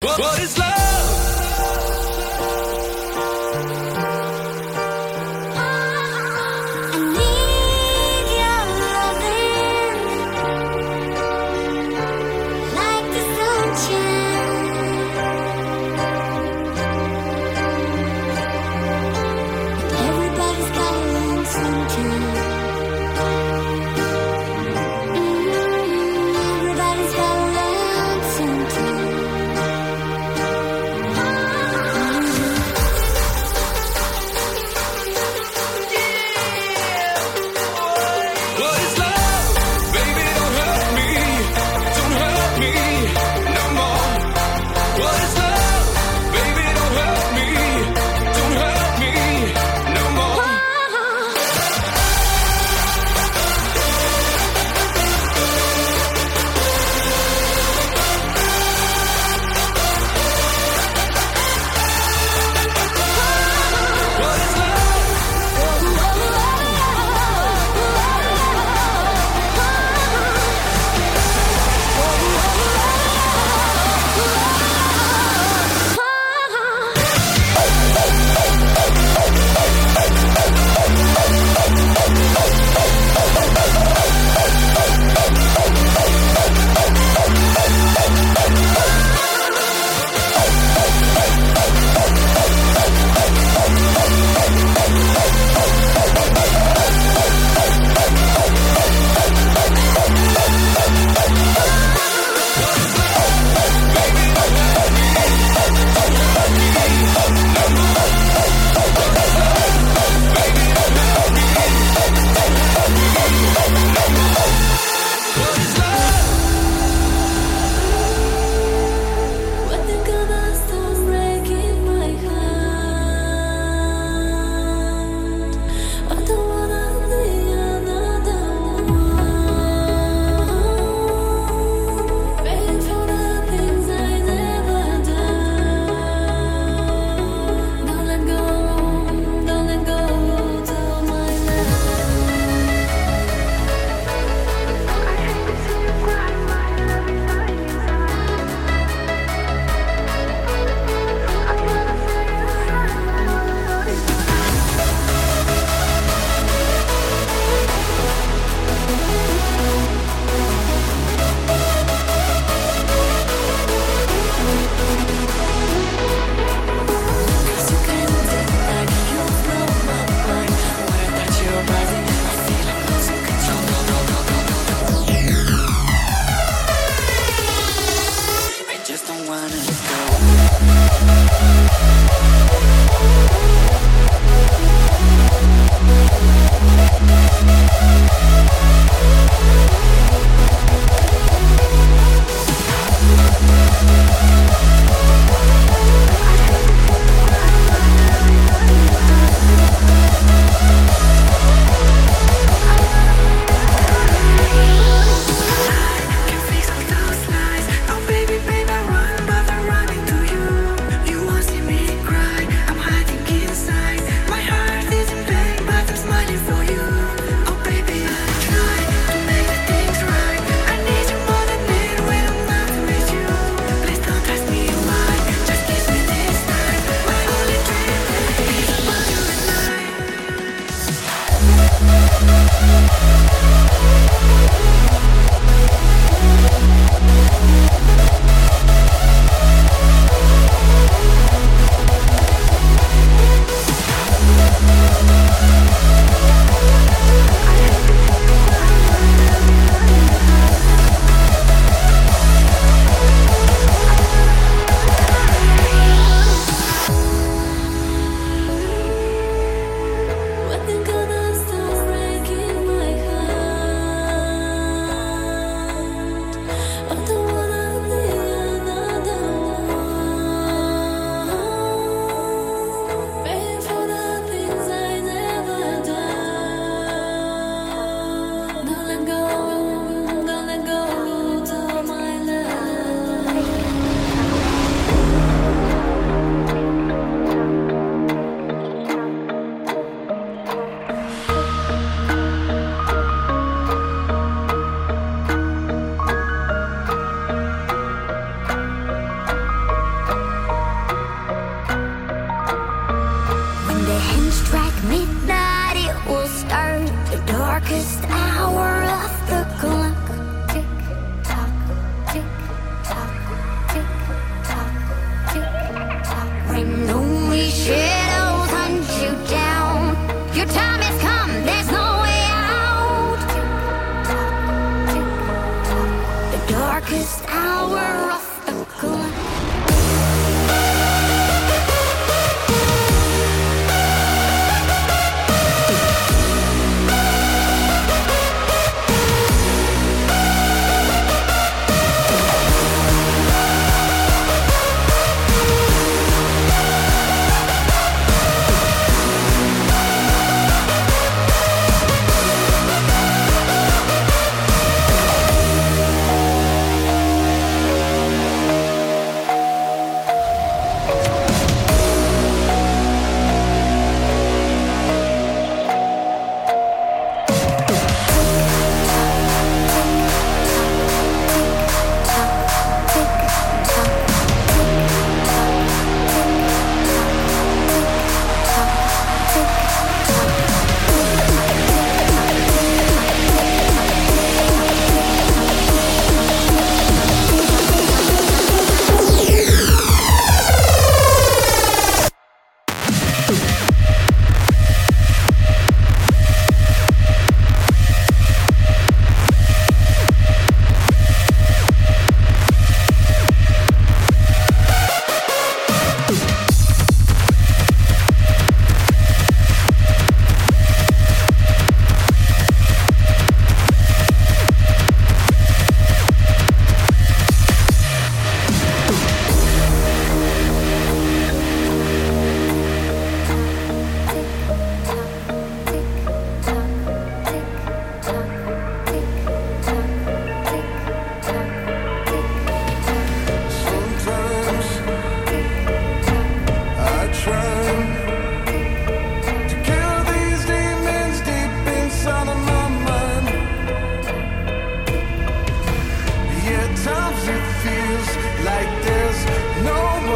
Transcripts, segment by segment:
What is love?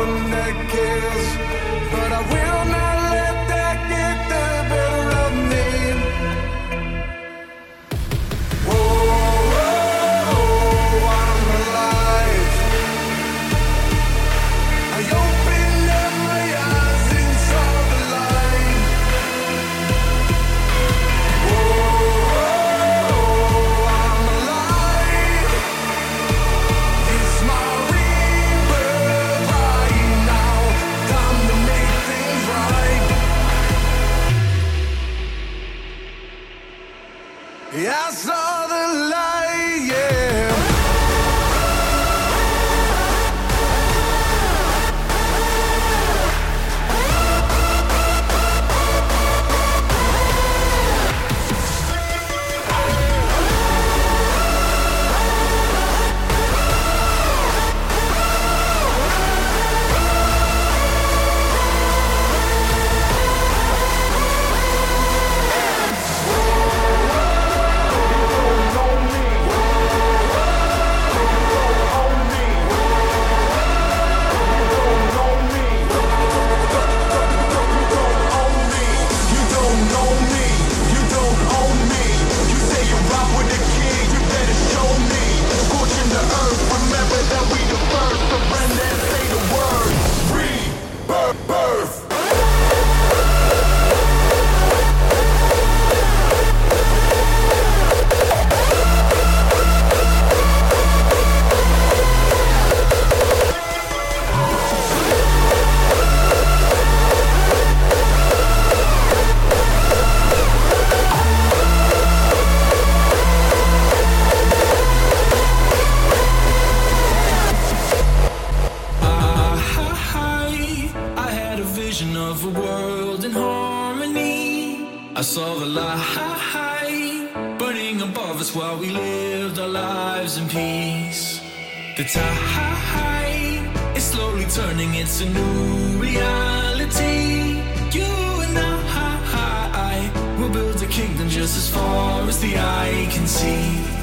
naked the tide is slowly turning into new reality. You and I, will build a kingdom just as far as the eye can see.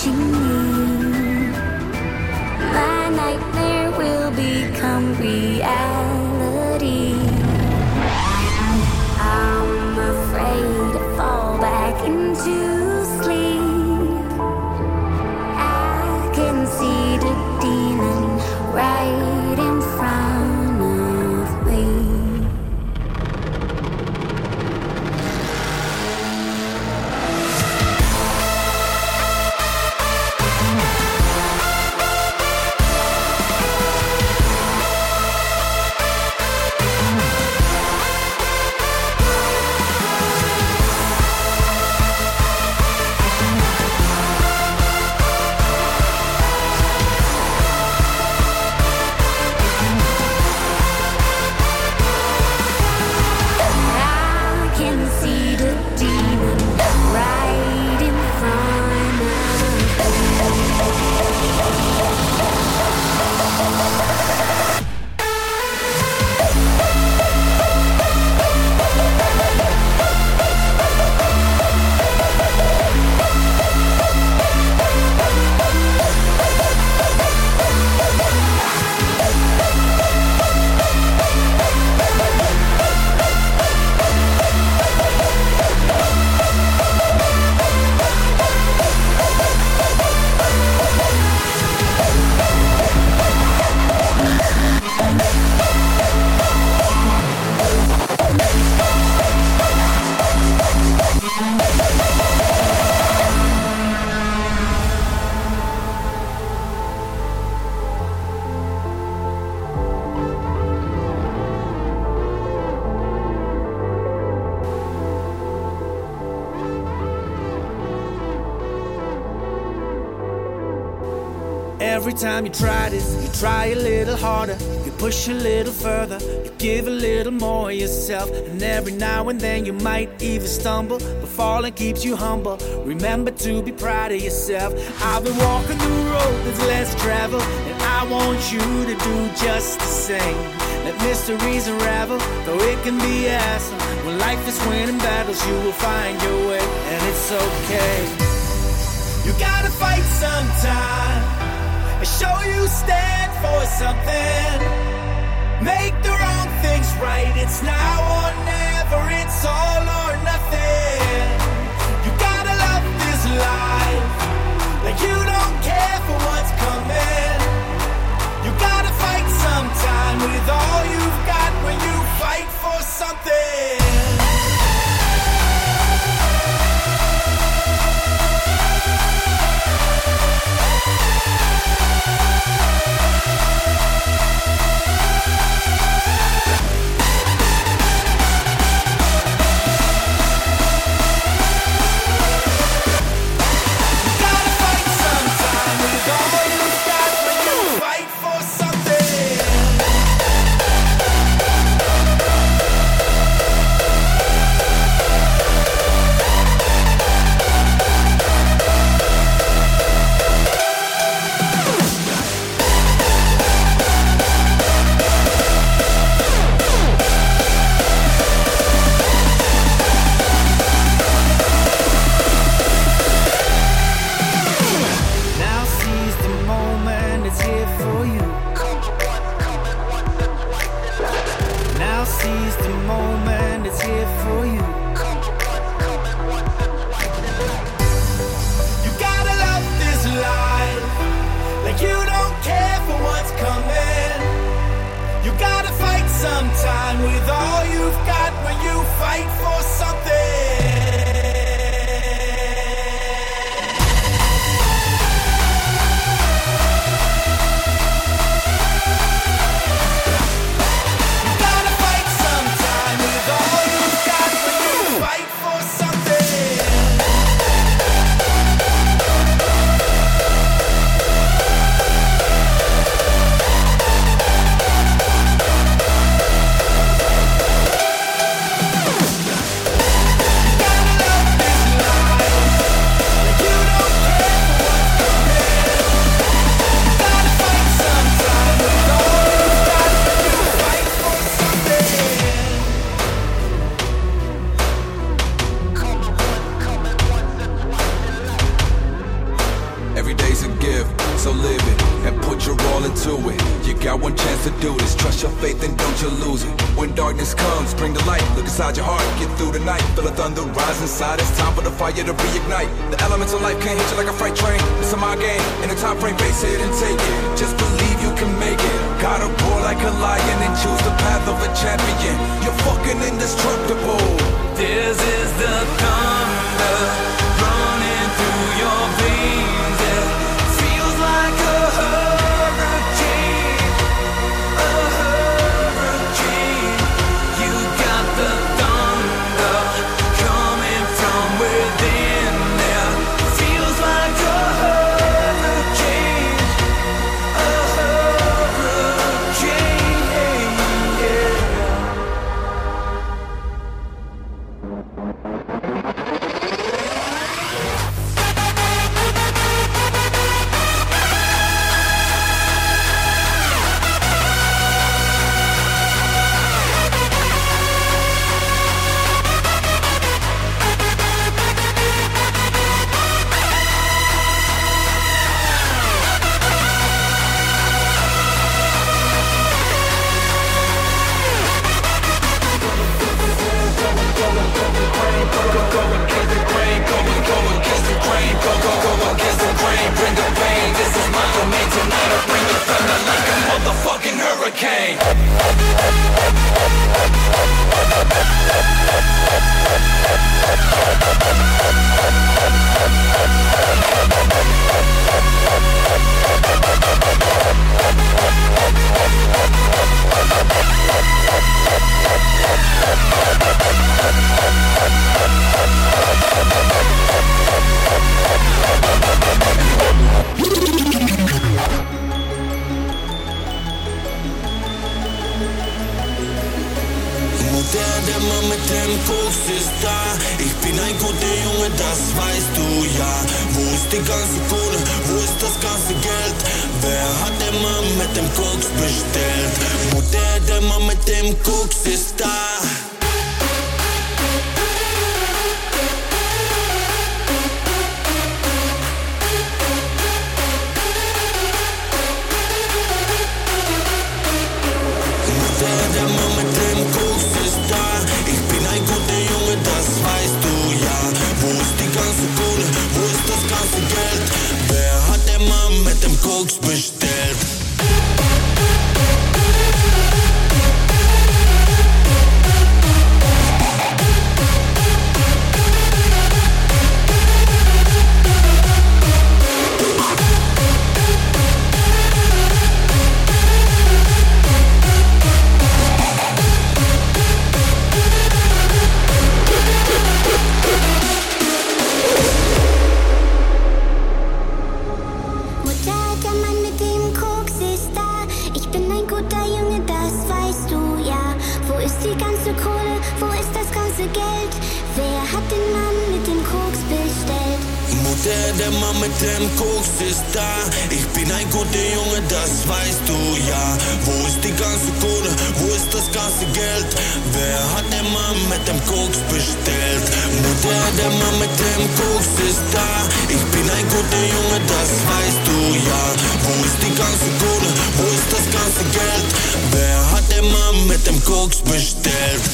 watching me. My nightmare will become reality. Every time you try this, you try a little harder, you push a little further, you give a little more yourself. And every now and then you might even stumble, but falling keeps you humble. Remember to be proud of yourself. I've been walking the road that's less traveled, and I want you to do just the same. Let mysteries unravel, though it can be awesome. When life is winning battles, you will find your way, and it's okay. You gotta fight sometime and show you stand for something. Make the wrong things right. It's now or never. It's all or nothing. You gotta love this life like you don't care for what's coming. You gotta fight sometime with all you've got when you fight for something. Hurricane. Der Mann mit dem Koks ist da. Ich bin ein guter Junge, das weißt du ja. Wo ist die ganze Kohle? Wo ist das ganze Geld? Wer hat den Mann mit dem Koks bestellt? Mutter, der Mann mit dem Koks ist da. Ich bin ein guter Junge, das weißt du ja. Wo ist die ganze Kohle? Wo ist das ganze Geld? Wer hat den Mann mit dem Koks bestellt?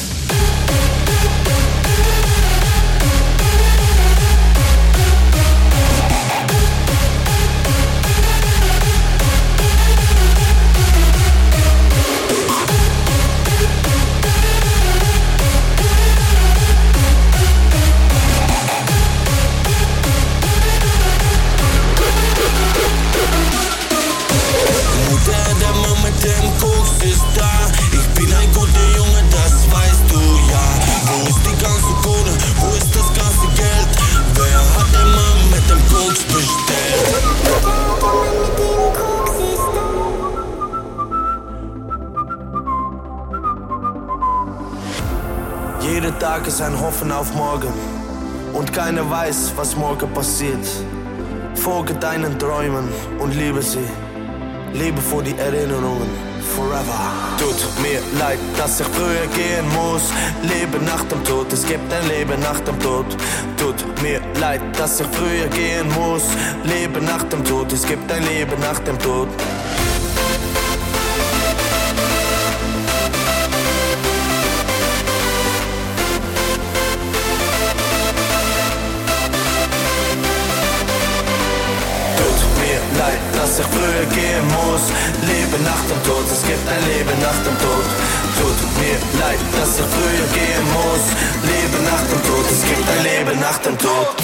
Ist ein Hoffen auf morgen und keiner weiß, was morgen passiert. Folge deinen Träumen und liebe sie. Liebe vor die Erinnerungen, forever. Tut mir leid, dass ich früher gehen muss. Leben nach dem Tod, es gibt ein Leben nach dem Tod. Tut mir leid, dass ich früher gehen muss. Leben nach dem Tod, es gibt ein Leben nach dem Tod. Ich früher gehen muss. Leben nach dem Tod, es gibt ein Leben nach dem Tod. Tut mir leid, dass ich früher gehen muss. Leben nach dem Tod, es gibt ein Leben nach dem Tod.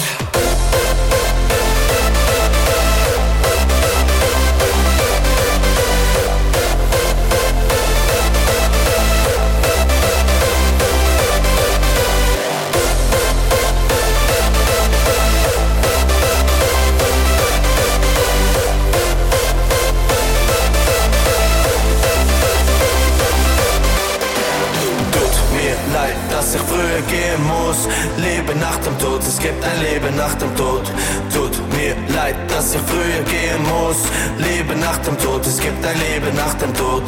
Ich früher gehen muss. Leben nach dem Tod, es gibt ein Leben nach dem Tod. Tut mir leid, dass ich früher gehen muss. Leben nach dem Tod, es gibt ein Leben nach dem Tod.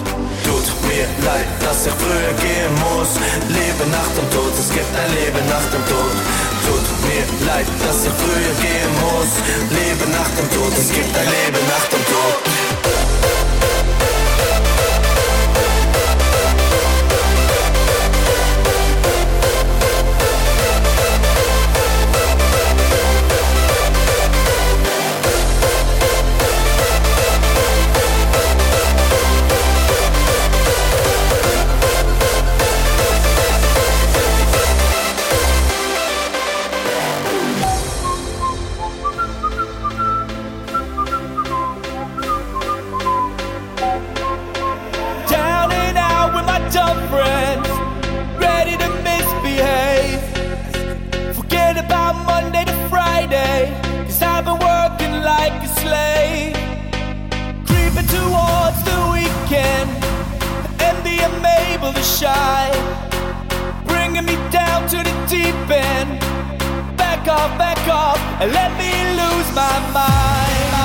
Tut mir leid, dass ich früher gehen muss. Leben nach dem Tod, es gibt ein Leben nach dem Tod. Tut mir leid, dass ich früher gehen muss. Leben nach dem Tod, es gibt ein Leben nach dem Tod. moving. Back up, back up, and let me lose my mind.